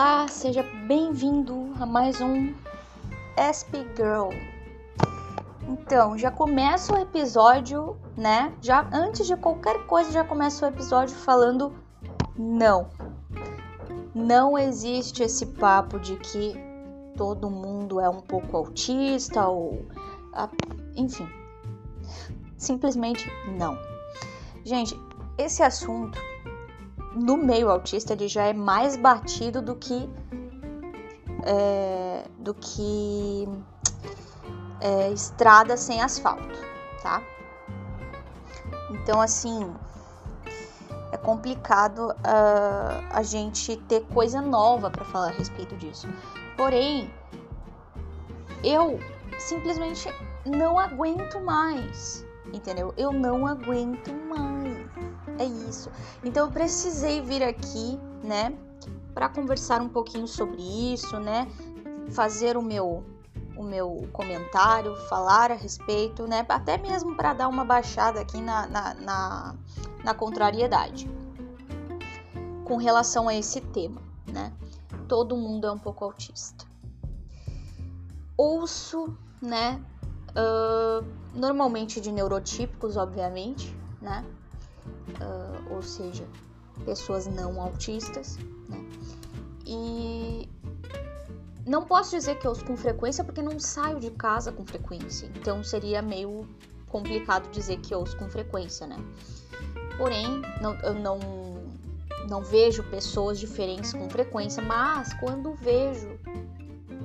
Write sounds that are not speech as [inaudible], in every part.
Olá, seja bem-vindo a mais um SP Girl. Então, já começa o episódio, né? Já antes de qualquer coisa, já começa o episódio falando não. Não existe esse papo de que todo mundo é um pouco autista ou enfim. Simplesmente não. Gente, esse assunto no meio autista ele já é mais batido do que é, do que é, estrada sem asfalto, tá? Então assim é complicado uh, a gente ter coisa nova para falar a respeito disso. Porém, eu simplesmente não aguento mais, entendeu? Eu não aguento mais. É isso. Então eu precisei vir aqui, né, para conversar um pouquinho sobre isso, né? Fazer o meu o meu comentário, falar a respeito, né? Até mesmo para dar uma baixada aqui na, na, na, na contrariedade com relação a esse tema, né? Todo mundo é um pouco autista. Ouço, né? Uh, normalmente de neurotípicos, obviamente, né? Uh, ou seja, pessoas não autistas, né? E não posso dizer que eu uso com frequência porque não saio de casa com frequência, então seria meio complicado dizer que eu uso com frequência, né? Porém, não, eu não, não vejo pessoas diferentes com frequência, mas quando vejo,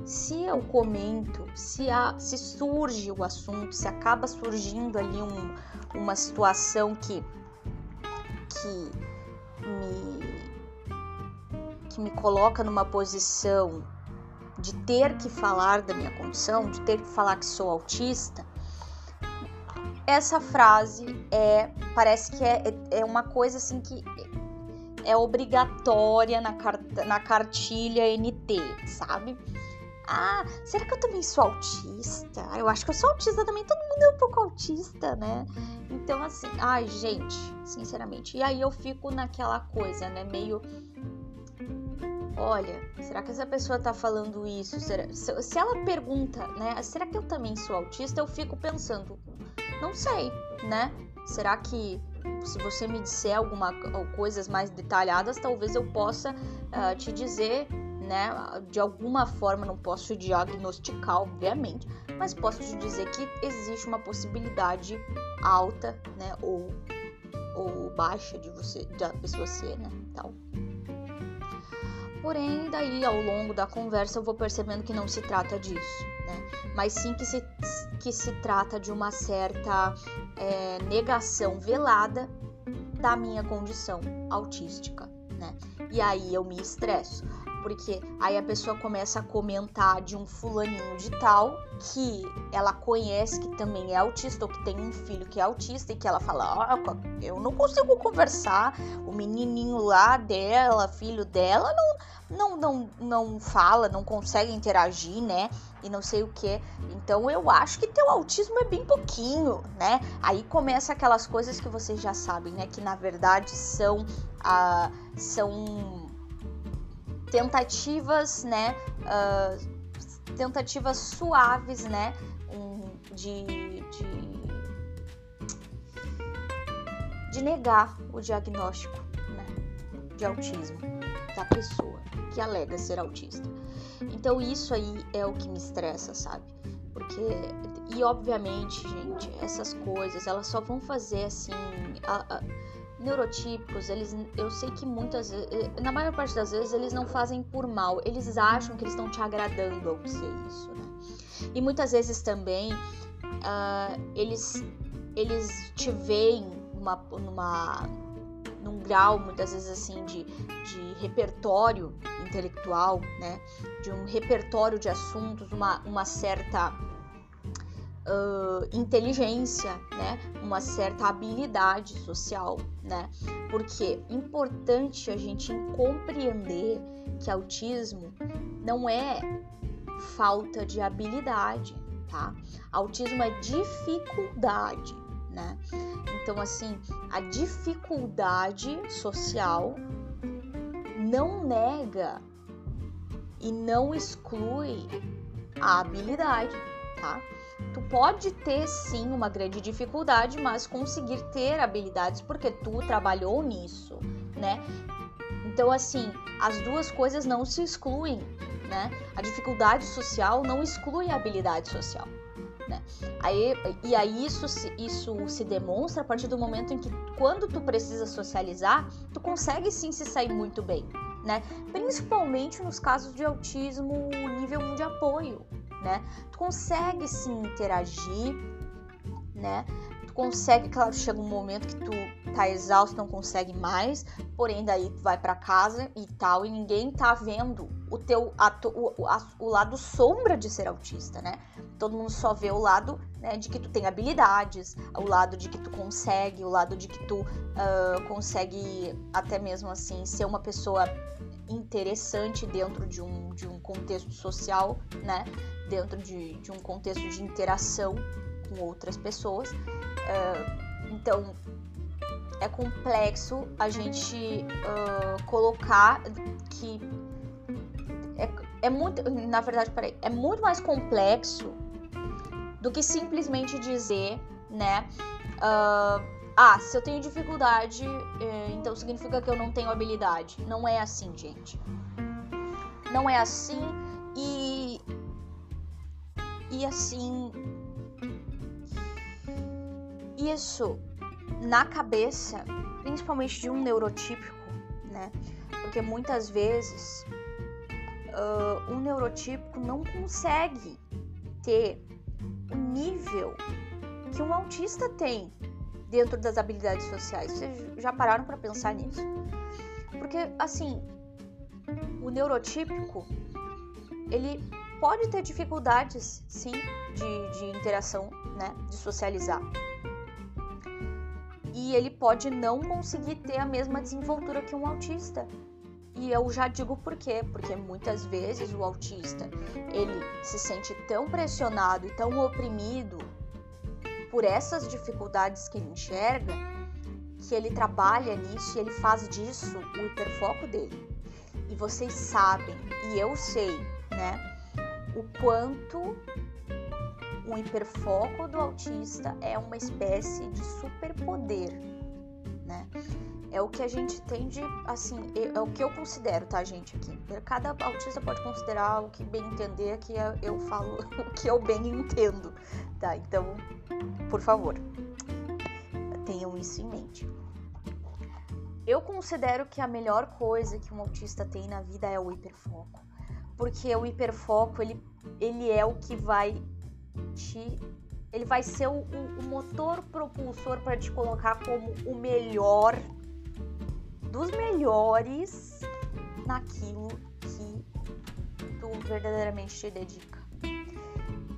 se eu comento, se, há, se surge o assunto, se acaba surgindo ali um, uma situação que que me que me coloca numa posição de ter que falar da minha condição, de ter que falar que sou autista, essa frase é parece que é, é uma coisa assim que é obrigatória na, carta, na cartilha NT, sabe? Ah, será que eu também sou autista? Eu acho que eu sou autista também. Todo mundo é um pouco autista, né? Então, assim, ai, gente, sinceramente. E aí eu fico naquela coisa, né? Meio. Olha, será que essa pessoa tá falando isso? Será... Se ela pergunta, né? Será que eu também sou autista? Eu fico pensando, não sei, né? Será que se você me disser alguma coisas mais detalhadas, talvez eu possa uh, te dizer né? De alguma forma não posso diagnosticar, obviamente, mas posso te dizer que existe uma possibilidade alta, né? Ou, ou baixa de você, da pessoa ser, né? Tal. Porém, daí ao longo da conversa eu vou percebendo que não se trata disso, né? Mas sim que se, que se trata de uma certa é, negação velada da minha condição autística, né? E aí eu me estresso porque aí a pessoa começa a comentar de um fulaninho de tal que ela conhece que também é autista ou que tem um filho que é autista e que ela fala: oh, eu não consigo conversar, o menininho lá dela, filho dela, não, não, não, não fala, não consegue interagir, né? E não sei o que. Então eu acho que teu autismo é bem pouquinho, né? Aí começa aquelas coisas que vocês já sabem, né? Que na verdade são, ah, são tentativas, né, uh, tentativas suaves, né, de, de, de negar o diagnóstico, né, de autismo da pessoa que alega ser autista. Então isso aí é o que me estressa, sabe? Porque e obviamente, gente, essas coisas elas só vão fazer assim a, a, neurotípicos, eles, eu sei que muitas na maior parte das vezes, eles não fazem por mal, eles acham que eles estão te agradando ao ser isso, né? E muitas vezes também uh, eles, eles te veem numa, num grau, muitas vezes assim, de, de repertório intelectual, né? De um repertório de assuntos, uma, uma certa uh, inteligência, né? Uma certa habilidade social, né? Porque é importante a gente compreender que autismo não é falta de habilidade, tá? Autismo é dificuldade, né? Então, assim, a dificuldade social não nega e não exclui a habilidade, tá? Tu pode ter sim uma grande dificuldade, mas conseguir ter habilidades porque tu trabalhou nisso, né? Então, assim, as duas coisas não se excluem, né? A dificuldade social não exclui a habilidade social. Né? Aí, e aí isso se, isso se demonstra a partir do momento em que quando tu precisa socializar, tu consegue sim se sair muito bem, né? Principalmente nos casos de autismo nível 1 de apoio, né? Tu consegue sim interagir, né? Tu consegue, claro, chega um momento que tu tá exausto, não consegue mais, porém daí tu vai para casa e tal, e ninguém tá vendo o teu a, o, a, o lado sombra de ser autista, né? Todo mundo só vê o lado né, de que tu tem habilidades, o lado de que tu consegue, o lado de que tu uh, consegue até mesmo assim ser uma pessoa interessante dentro de um, de um contexto social, né? Dentro de, de um contexto de interação com outras pessoas. Uh, então, é complexo a gente uh, colocar que é, é, muito, na verdade, peraí, é muito mais complexo do que simplesmente dizer, né? Uh, ah, se eu tenho dificuldade, eh, então significa que eu não tenho habilidade. Não é assim, gente. Não é assim e. E assim. Isso na cabeça, principalmente de um neurotípico, né? Porque muitas vezes uh, um neurotípico não consegue ter o nível que um autista tem dentro das habilidades sociais. Vocês já pararam para pensar nisso? Porque, assim, o neurotípico, ele pode ter dificuldades, sim, de, de interação, né, de socializar. E ele pode não conseguir ter a mesma desenvoltura que um autista. E eu já digo por quê, porque muitas vezes o autista, ele se sente tão pressionado e tão oprimido por essas dificuldades que ele enxerga, que ele trabalha nisso e ele faz disso o hiperfoco dele. E vocês sabem, e eu sei, né, o quanto o hiperfoco do autista é uma espécie de superpoder, né? É o que a gente tem de, assim, é, o que eu considero, tá, gente, aqui. Cada autista pode considerar o que bem entender, que eu falo [laughs] o que eu bem entendo, tá? Então, por favor, tenham isso em mente. Eu considero que a melhor coisa que um autista tem na vida é o hiperfoco. Porque o hiperfoco, ele, ele é o que vai te. Ele vai ser o, o, motor propulsor para te colocar como o melhor dos melhores naquilo que tu verdadeiramente te dedica.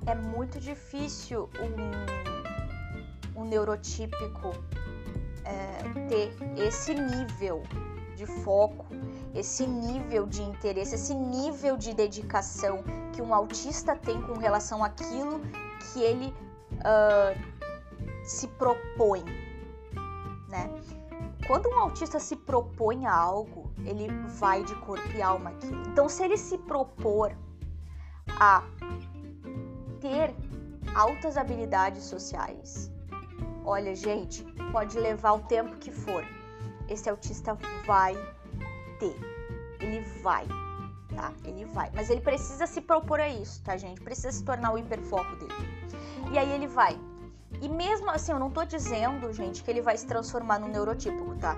É muito difícil um, um neurotípico é, ter esse nível de foco, esse nível de interesse, esse nível de dedicação que um autista tem com relação àquilo que ele uh, se propõe, né? Quando um autista se propõe a algo, ele vai de corpo e alma aquilo. Então, se ele se propor a ter altas habilidades sociais, olha, gente, pode levar o tempo que for, esse autista vai ter. Ele vai, tá? Ele vai. Mas ele precisa se propor a isso, tá, gente? Precisa se tornar o hiperfoco dele. E aí ele vai. E mesmo assim, eu não tô dizendo, gente, que ele vai se transformar no neurotípico, tá?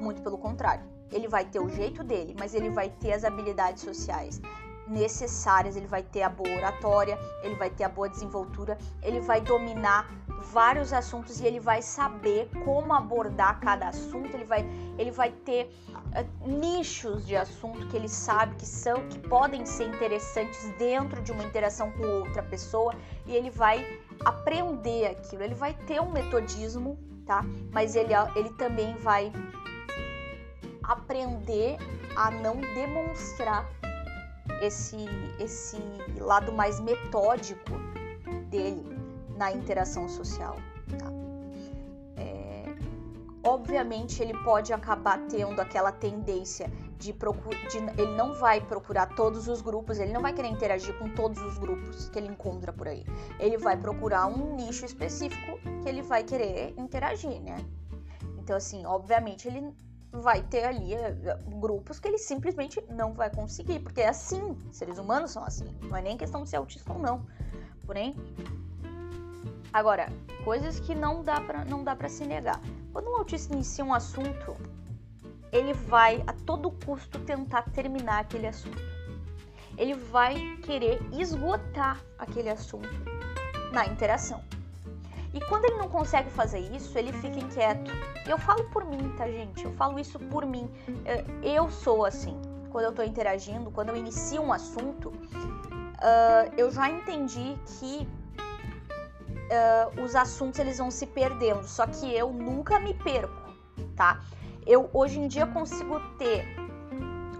Muito pelo contrário. Ele vai ter o jeito dele, mas ele vai ter as habilidades sociais necessárias, ele vai ter a boa oratória, ele vai ter a boa desenvoltura, ele vai dominar vários assuntos e ele vai saber como abordar cada assunto, ele vai, ele vai ter uh, nichos de assunto que ele sabe que são que podem ser interessantes dentro de uma interação com outra pessoa e ele vai aprender aquilo, ele vai ter um metodismo, tá? Mas ele, ele também vai aprender a não demonstrar esse, esse lado mais metódico dele na interação social. Tá? É, obviamente, ele pode acabar tendo aquela tendência de, de ele não vai procurar todos os grupos, ele não vai querer interagir com todos os grupos que ele encontra por aí. Ele vai procurar um nicho específico que ele vai querer interagir, né? Então, assim, obviamente ele vai ter ali uh, grupos que ele simplesmente não vai conseguir, porque é assim, seres humanos são assim, não é nem questão de ser autista ou não. Porém, agora, coisas que não dá para não dá para se negar. Quando um autista inicia um assunto, ele vai a todo custo tentar terminar aquele assunto. Ele vai querer esgotar aquele assunto na interação. E quando ele não consegue fazer isso, ele fica inquieto. Eu falo por mim, tá, gente? Eu falo isso por mim. Eu sou assim. Quando eu tô interagindo, quando eu inicio um assunto, uh, eu já entendi que uh, os assuntos eles vão se perdendo. Só que eu nunca me perco, tá? eu hoje em dia consigo ter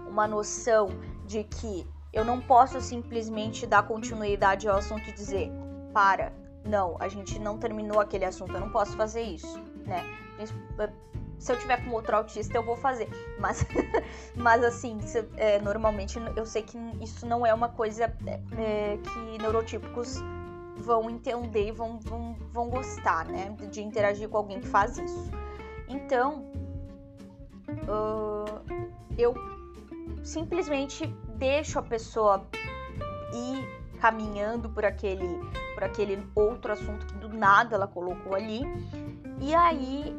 uma noção de que eu não posso simplesmente dar continuidade ao assunto e dizer para, não, a gente não terminou aquele assunto, eu não posso fazer isso, né? Se eu tiver com outro autista, eu vou fazer. Mas, [laughs] mas assim, se, é, normalmente eu sei que isso não é uma coisa é, que neurotípicos vão entender vão, vão, vão gostar, né? De interagir com alguém que faz isso. Então, uh, eu simplesmente deixo a pessoa ir caminhando por aquele, por aquele outro assunto que do nada ela colocou ali. E aí,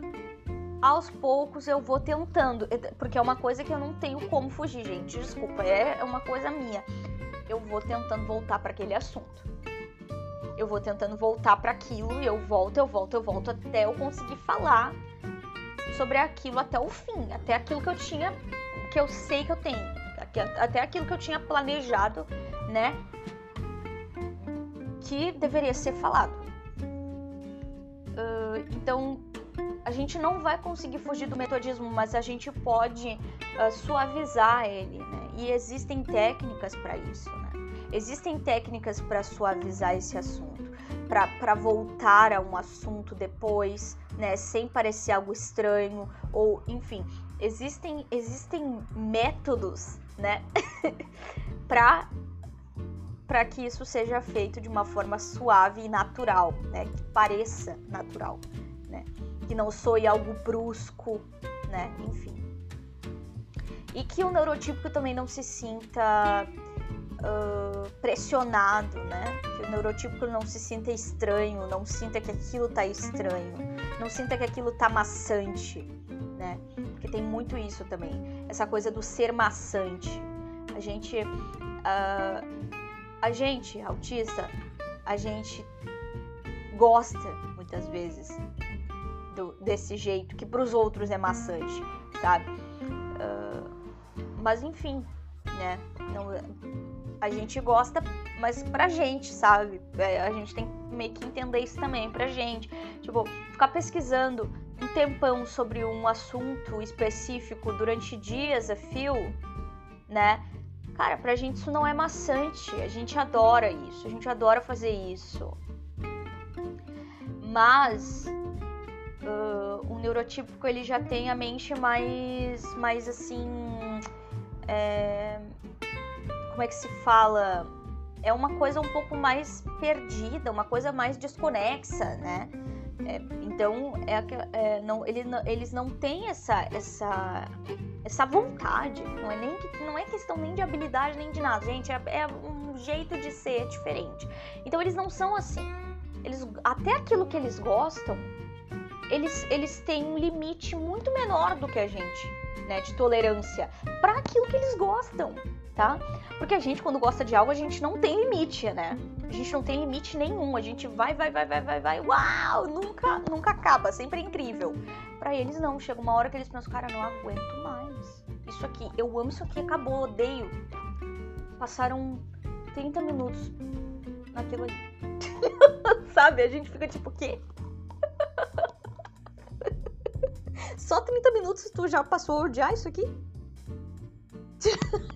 aos poucos, eu vou tentando, porque é uma coisa que eu não tenho como fugir, gente. Desculpa, é uma coisa minha. Eu vou tentando voltar para aquele assunto. Eu vou tentando voltar para aquilo e eu volto, eu volto, eu volto até eu conseguir falar sobre aquilo até o fim, até aquilo que eu tinha, que eu sei que eu tenho, até aquilo que eu tinha planejado, né? Que deveria ser falado. Uh, então, a gente não vai conseguir fugir do metodismo, mas a gente pode uh, suavizar ele, né? E existem técnicas para isso, né? Existem técnicas para suavizar esse assunto, para voltar a um assunto depois, né, sem parecer algo estranho ou, enfim, existem existem métodos, né, [laughs] para para que isso seja feito de uma forma suave e natural, né, que pareça natural, né, que não soe algo brusco, né, enfim. E que o neurotípico também não se sinta uh, pressionado, né? Que o neurotípico não se sinta estranho, não sinta que aquilo tá estranho, não sinta que aquilo tá maçante, né? Porque tem muito isso também, essa coisa do ser maçante. A gente, uh, a gente autista, a gente gosta muitas vezes do, desse jeito que para os outros é maçante, sabe? Uh, mas enfim, né? Não, a gente gosta, mas pra gente, sabe? É, a gente tem que meio que entender isso também pra gente. Tipo, ficar pesquisando um tempão sobre um assunto específico durante dias a fio, né? Cara, pra gente isso não é maçante. A gente adora isso, a gente adora fazer isso. Mas uh, o neurotípico ele já tem a mente mais, mais assim. É, como é que se fala? É uma coisa um pouco mais perdida, uma coisa mais desconexa, né? É, então, é, é, não, ele, eles não têm essa, essa, essa vontade. Não é, nem, não é questão nem de habilidade nem de nada, gente. É, é um jeito de ser diferente. Então, eles não são assim. Eles, até aquilo que eles gostam, eles, eles têm um limite muito menor do que a gente, né? De tolerância para aquilo que eles gostam tá? Porque a gente, quando gosta de algo, a gente não tem limite, né? A gente não tem limite nenhum. A gente vai, vai, vai, vai, vai, vai. Uau! Nunca, nunca acaba. Sempre é incrível. Para eles, não. Chega uma hora que eles pensam, cara, não aguento mais. Isso aqui, eu amo isso aqui, acabou, odeio. Passaram 30 minutos naquilo ali. [laughs] Sabe? A gente fica tipo, o quê? [laughs] Só 30 minutos tu já passou a odiar isso aqui? [laughs]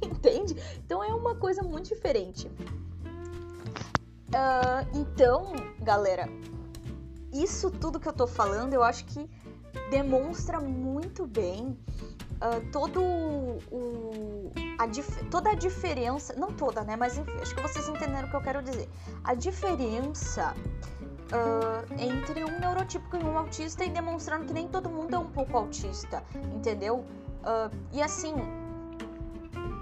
Entende? Então é uma coisa muito diferente. Uh, então, galera, isso tudo que eu tô falando, eu acho que demonstra muito bem uh, todo o, a toda a diferença, não toda, né? Mas enfim, acho que vocês entenderam o que eu quero dizer. A diferença uh, entre um neurotípico e um autista e demonstrando que nem todo mundo é um pouco autista, entendeu? Uh, e assim,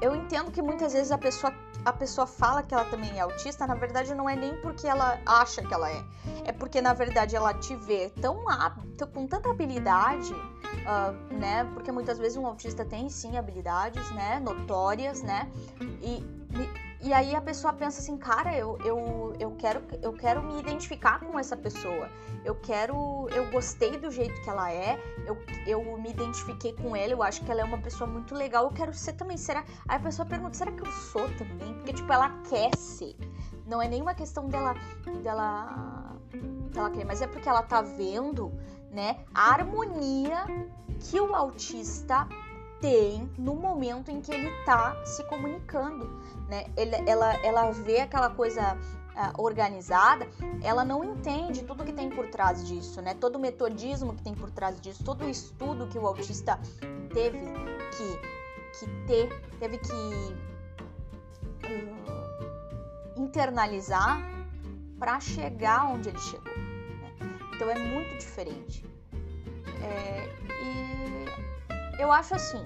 eu entendo que muitas vezes a pessoa a pessoa fala que ela também é autista, na verdade não é nem porque ela acha que ela é. É porque na verdade ela te vê tão apta, com tanta habilidade, uh, né? Porque muitas vezes um autista tem sim habilidades, né? Notórias, né? E, e, e aí a pessoa pensa assim, cara, eu, eu, eu, quero, eu quero me identificar com essa pessoa. Eu quero. Eu gostei do jeito que ela é, eu, eu me identifiquei com ela, eu acho que ela é uma pessoa muito legal, eu quero ser também. Será? Aí a pessoa pergunta, será que eu sou também? Porque, tipo, ela quer ser. Não é nenhuma questão dela. dela. dela querer, mas é porque ela tá vendo, né, a harmonia que o autista tem no momento em que ele tá se comunicando, né? Ele, ela, ela vê aquela coisa uh, organizada, ela não entende tudo que tem por trás disso, né? Todo o metodismo que tem por trás disso, todo o estudo que o autista teve que, que ter, teve que uh, internalizar para chegar onde ele chegou. Né? Então é muito diferente. É, e eu acho assim,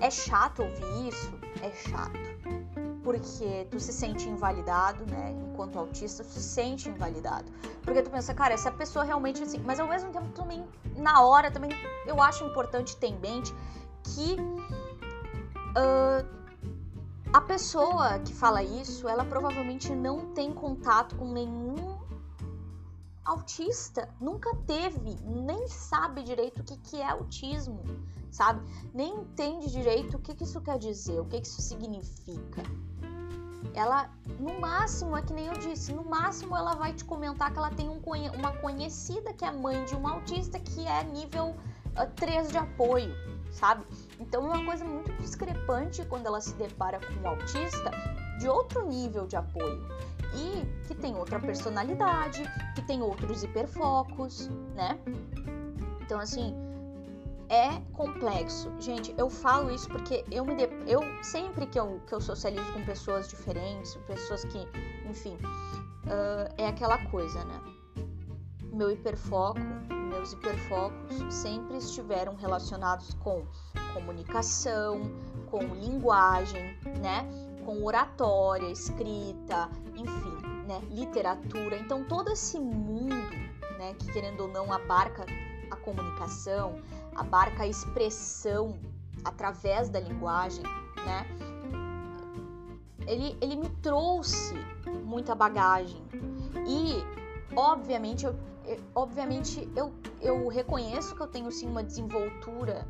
é chato ouvir isso, é chato porque tu se sente invalidado, né? Enquanto autista, tu se sente invalidado. Porque tu pensa, cara, essa pessoa realmente assim. Mas ao mesmo tempo também, na hora, também eu acho importante ter em mente que uh, a pessoa que fala isso, ela provavelmente não tem contato com nenhum autista, nunca teve, nem sabe direito o que, que é autismo, sabe? Nem entende direito o que, que isso quer dizer, o que, que isso significa ela, no máximo, é que nem eu disse, no máximo ela vai te comentar que ela tem um, uma conhecida que é mãe de um autista que é nível uh, 3 de apoio, sabe? Então é uma coisa muito discrepante quando ela se depara com um autista de outro nível de apoio e que tem outra personalidade, que tem outros hiperfocos, né? Então, assim, é complexo. Gente, eu falo isso porque eu me de... eu sempre que eu, que eu socializo com pessoas diferentes, pessoas que, enfim, uh, é aquela coisa, né? Meu hiperfoco, meus hiperfocos sempre estiveram relacionados com comunicação, com linguagem, né? Com oratória, escrita, enfim, né? Literatura. Então todo esse mundo, né? Que querendo ou não abarca a comunicação, abarca a expressão através da linguagem, né? Ele, ele me trouxe muita bagagem e, obviamente, eu, obviamente eu, eu reconheço que eu tenho sim uma desenvoltura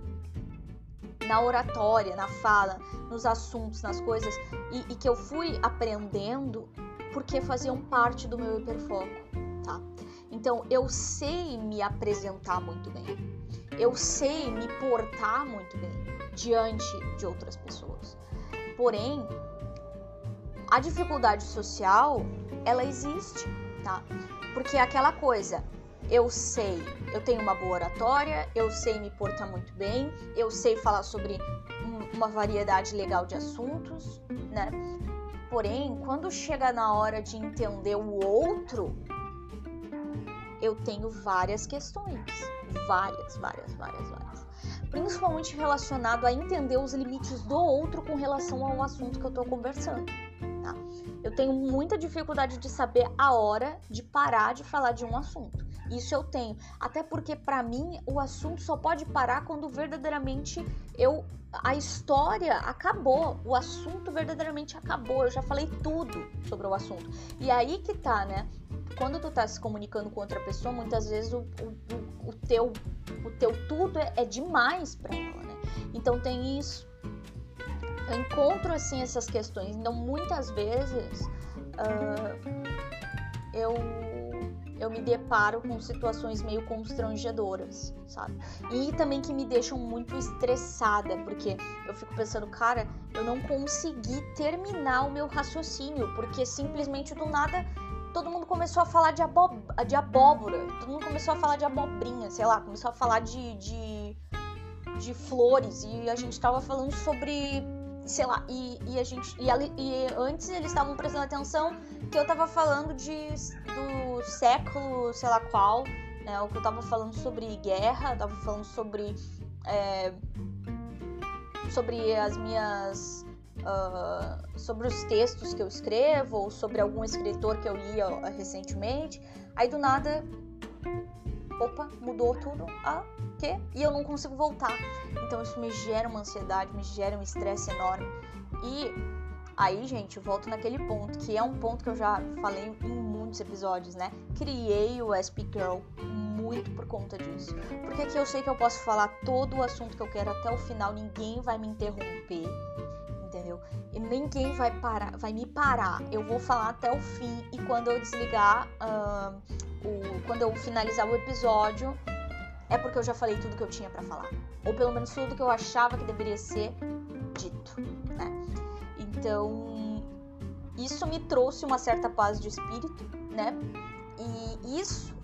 na oratória, na fala, nos assuntos, nas coisas e, e que eu fui aprendendo porque faziam parte do meu hiperfoco, tá? Então eu sei me apresentar muito bem eu sei me portar muito bem diante de outras pessoas. Porém, a dificuldade social, ela existe, tá? Porque é aquela coisa, eu sei, eu tenho uma boa oratória, eu sei me portar muito bem, eu sei falar sobre uma variedade legal de assuntos, né? Porém, quando chega na hora de entender o outro, eu tenho várias questões várias, várias, várias, várias. Principalmente relacionado a entender os limites do outro com relação ao assunto que eu tô conversando. Tá? Eu tenho muita dificuldade de saber a hora de parar de falar de um assunto. Isso eu tenho, até porque para mim o assunto só pode parar quando verdadeiramente eu a história acabou, o assunto verdadeiramente acabou. Eu já falei tudo sobre o assunto. E aí que tá, né? Quando tu tá se comunicando com outra pessoa, muitas vezes o, o, o teu, o teu tudo é, é demais para ela, né? Então tem isso. Eu encontro assim essas questões. Então muitas vezes uh, eu eu me deparo com situações meio constrangedoras, sabe? E também que me deixam muito estressada, porque eu fico pensando, cara, eu não consegui terminar o meu raciocínio, porque simplesmente do nada todo mundo começou a falar de, abo de abóbora, todo mundo começou a falar de abobrinha, sei lá, começou a falar de, de, de flores. E a gente tava falando sobre, sei lá, e, e a gente, e, e antes eles estavam prestando atenção que eu tava falando de, do século, sei lá qual, né, o que eu tava falando sobre guerra, tava falando sobre, é, sobre as minhas uh, sobre os textos que eu escrevo ou sobre algum escritor que eu li uh, recentemente. Aí do nada, opa, mudou tudo. Ah, quê? E eu não consigo voltar. Então isso me gera uma ansiedade, me gera um estresse enorme. E aí, gente, volto naquele ponto, que é um ponto que eu já falei em muitos episódios, né? Criei o SP Girl muito por conta disso. Porque aqui eu sei que eu posso falar todo o assunto que eu quero até o final, ninguém vai me interromper E ninguém vai parar, vai me parar. Eu vou falar até o fim e quando eu desligar, uh, o, quando eu finalizar o episódio, é porque eu já falei tudo que eu tinha para falar, ou pelo menos tudo que eu achava que deveria ser dito, né? Então, isso me trouxe uma certa paz de espírito, né? E isso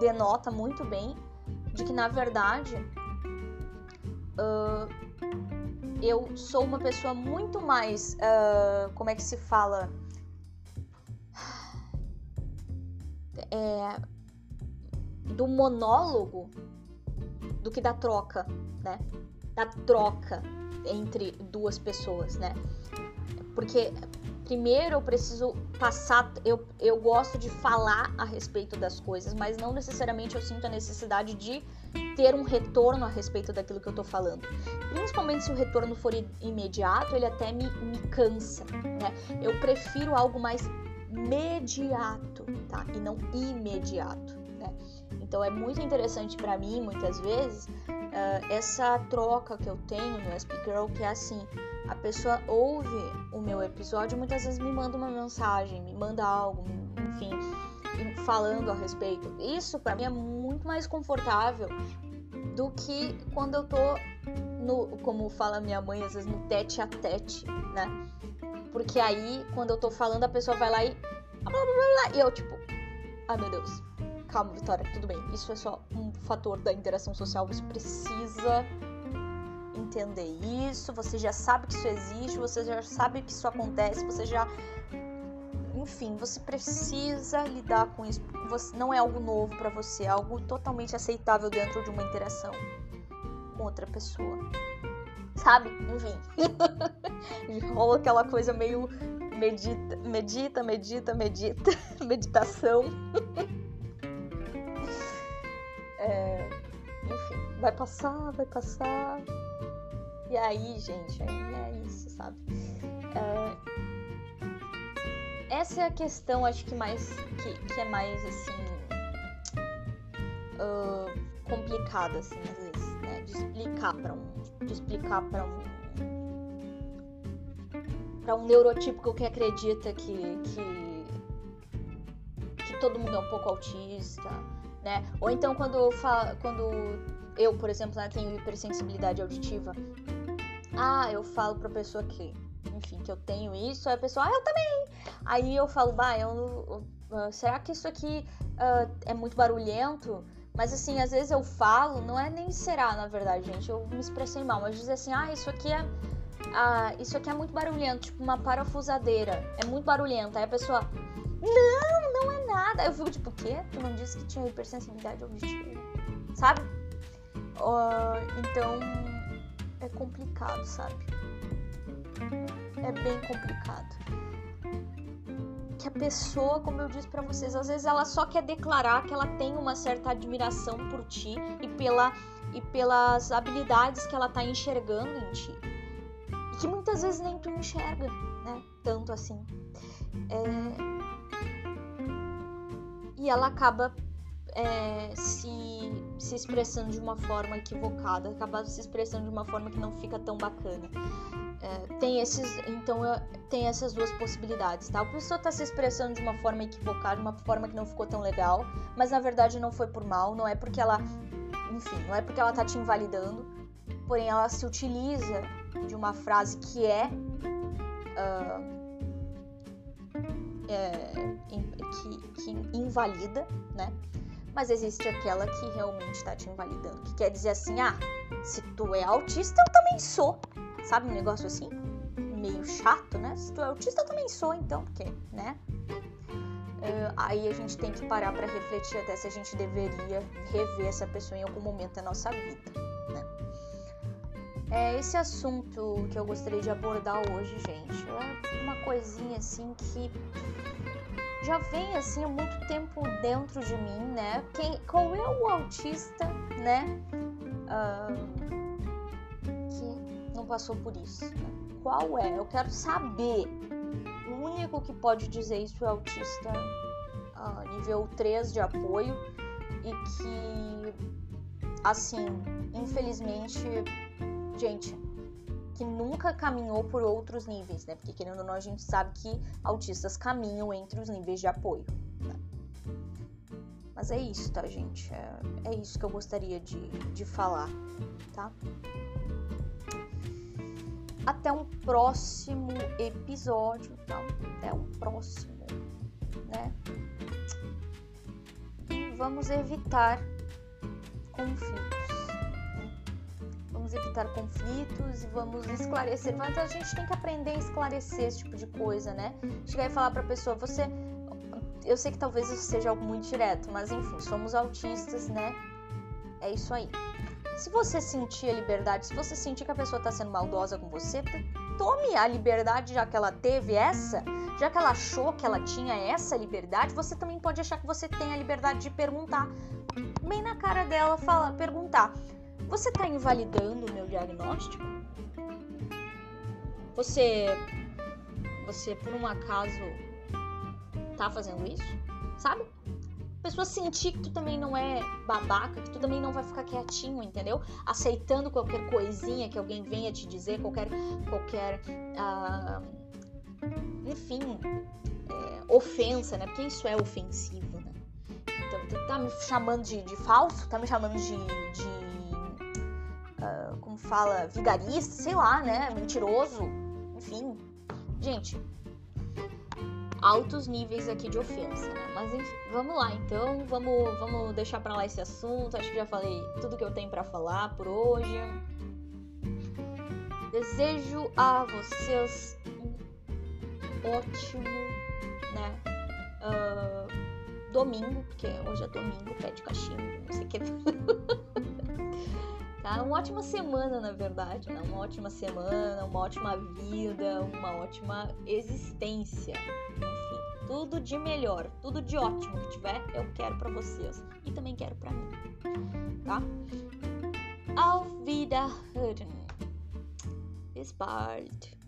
denota muito bem de que na verdade uh, eu sou uma pessoa muito mais. Uh, como é que se fala? É, do monólogo do que da troca, né? Da troca entre duas pessoas, né? Porque primeiro eu preciso passar, eu, eu gosto de falar a respeito das coisas, mas não necessariamente eu sinto a necessidade de ter um retorno a respeito daquilo que eu tô falando. Principalmente se o retorno for imediato, ele até me, me cansa, né? Eu prefiro algo mais mediato, tá? E não imediato, né? Então é muito interessante para mim, muitas vezes, uh, essa troca que eu tenho no SP Girl, que é assim, a pessoa ouve o meu episódio, muitas vezes me manda uma mensagem, me manda algo, enfim, falando a respeito. Isso para mim é muito mais confortável do que quando eu tô no, como fala minha mãe, às vezes no tete a tete, né? Porque aí, quando eu tô falando, a pessoa vai lá e. E eu, tipo, ai meu Deus, calma, Vitória, tudo bem. Isso é só um fator da interação social. Você precisa entender isso, você já sabe que isso existe, você já sabe que isso acontece, você já. Enfim, você precisa lidar com isso. Você, não é algo novo para você, é algo totalmente aceitável dentro de uma interação com outra pessoa. Sabe? Enfim. [laughs] Rola aquela coisa meio medita, medita, medita, medita, [laughs] meditação. [laughs] é, enfim, vai passar, vai passar. E aí, gente, aí é isso, sabe? É... Essa é a questão, acho que mais que, que é mais assim uh, complicada, assim, às vezes, né? De explicar para um, de explicar para um para um neurotípico que acredita que, que que todo mundo é um pouco autista, né? Ou então quando eu quando eu, por exemplo, né, tenho hipersensibilidade auditiva, ah, eu falo pra pessoa que, enfim, que eu tenho isso, aí a pessoa, ah, eu também. Aí eu falo, bah, eu, uh, será que isso aqui uh, é muito barulhento? Mas assim, às vezes eu falo, não é nem será, na verdade, gente, eu me expressei mal, mas dizer assim, ah, isso aqui é. Ah, isso aqui é muito barulhento, tipo uma parafusadeira. É muito barulhento. Aí a pessoa. Não, nada. Eu fico tipo, o quê? Tu não disse que tinha hipersensibilidade auditiva? Sabe? Uh, então é complicado, sabe? É bem complicado. Que a pessoa, como eu disse para vocês, às vezes ela só quer declarar que ela tem uma certa admiração por ti e pela e pelas habilidades que ela tá enxergando em ti. E que muitas vezes nem tu enxerga, né? Tanto assim. É... E ela acaba é, se, se expressando de uma forma equivocada, acaba se expressando de uma forma que não fica tão bacana. É, tem esses, então tem essas duas possibilidades, tá? A pessoa está se expressando de uma forma equivocada, de uma forma que não ficou tão legal, mas na verdade não foi por mal, não é porque ela, enfim, não é porque ela tá te invalidando, porém ela se utiliza de uma frase que é uh, é, que, que invalida, né? Mas existe aquela que realmente está te invalidando, que quer dizer assim, ah, se tu é autista, eu também sou. Sabe um negócio assim? Meio chato, né? Se tu é autista, eu também sou, então, porque, né? Uh, aí a gente tem que parar para refletir até se a gente deveria rever essa pessoa em algum momento da nossa vida. Né? É esse assunto que eu gostaria de abordar hoje, gente. É uma coisinha assim que já vem assim há muito tempo dentro de mim, né? Quem, qual é o autista, né? Uh, que não passou por isso? Né? Qual é? Eu quero saber o único que pode dizer isso é o autista uh, nível 3 de apoio e que, assim, infelizmente, gente, que nunca caminhou por outros níveis, né? Porque querendo ou não, a gente sabe que autistas caminham entre os níveis de apoio. Né? Mas é isso, tá, gente? É, é isso que eu gostaria de, de falar, tá? Até um próximo episódio, tá? Até um próximo, né? E vamos evitar conflitos. Vamos evitar conflitos e vamos esclarecer. Mas a gente tem que aprender a esclarecer esse tipo de coisa, né? Chegar e falar pra pessoa, você. Eu sei que talvez isso seja algo muito direto, mas enfim, somos autistas, né? É isso aí. Se você sentir a liberdade, se você sentir que a pessoa está sendo maldosa com você, tome a liberdade já que ela teve essa, já que ela achou que ela tinha essa liberdade, você também pode achar que você tem a liberdade de perguntar. Bem na cara dela, fala, perguntar: Você está invalidando o meu diagnóstico? Você, você por um acaso tá fazendo isso? Sabe? pessoa sentir que tu também não é babaca, que tu também não vai ficar quietinho, entendeu? Aceitando qualquer coisinha que alguém venha te dizer, qualquer, qualquer, uh, enfim, é, ofensa, né? Porque isso é ofensivo, né? Então, tu tá me chamando de, de falso, tá me chamando de, de como fala, vigarista, sei lá, né? Mentiroso, enfim. Gente, altos níveis aqui de ofensa, né? Mas enfim, vamos lá então, vamos, vamos deixar para lá esse assunto. Acho que já falei tudo que eu tenho para falar por hoje. Desejo a vocês um ótimo, né? Uh, domingo, porque hoje é domingo, pé de cachimbo, não sei o que. [laughs] tá? Uma ótima semana, na verdade, né? Uma ótima semana, uma ótima vida, uma ótima existência. Enfim, tudo de melhor, tudo de ótimo que tiver, eu quero para vocês e também quero para mim, tá? Auf Wiederhören. Bis bald.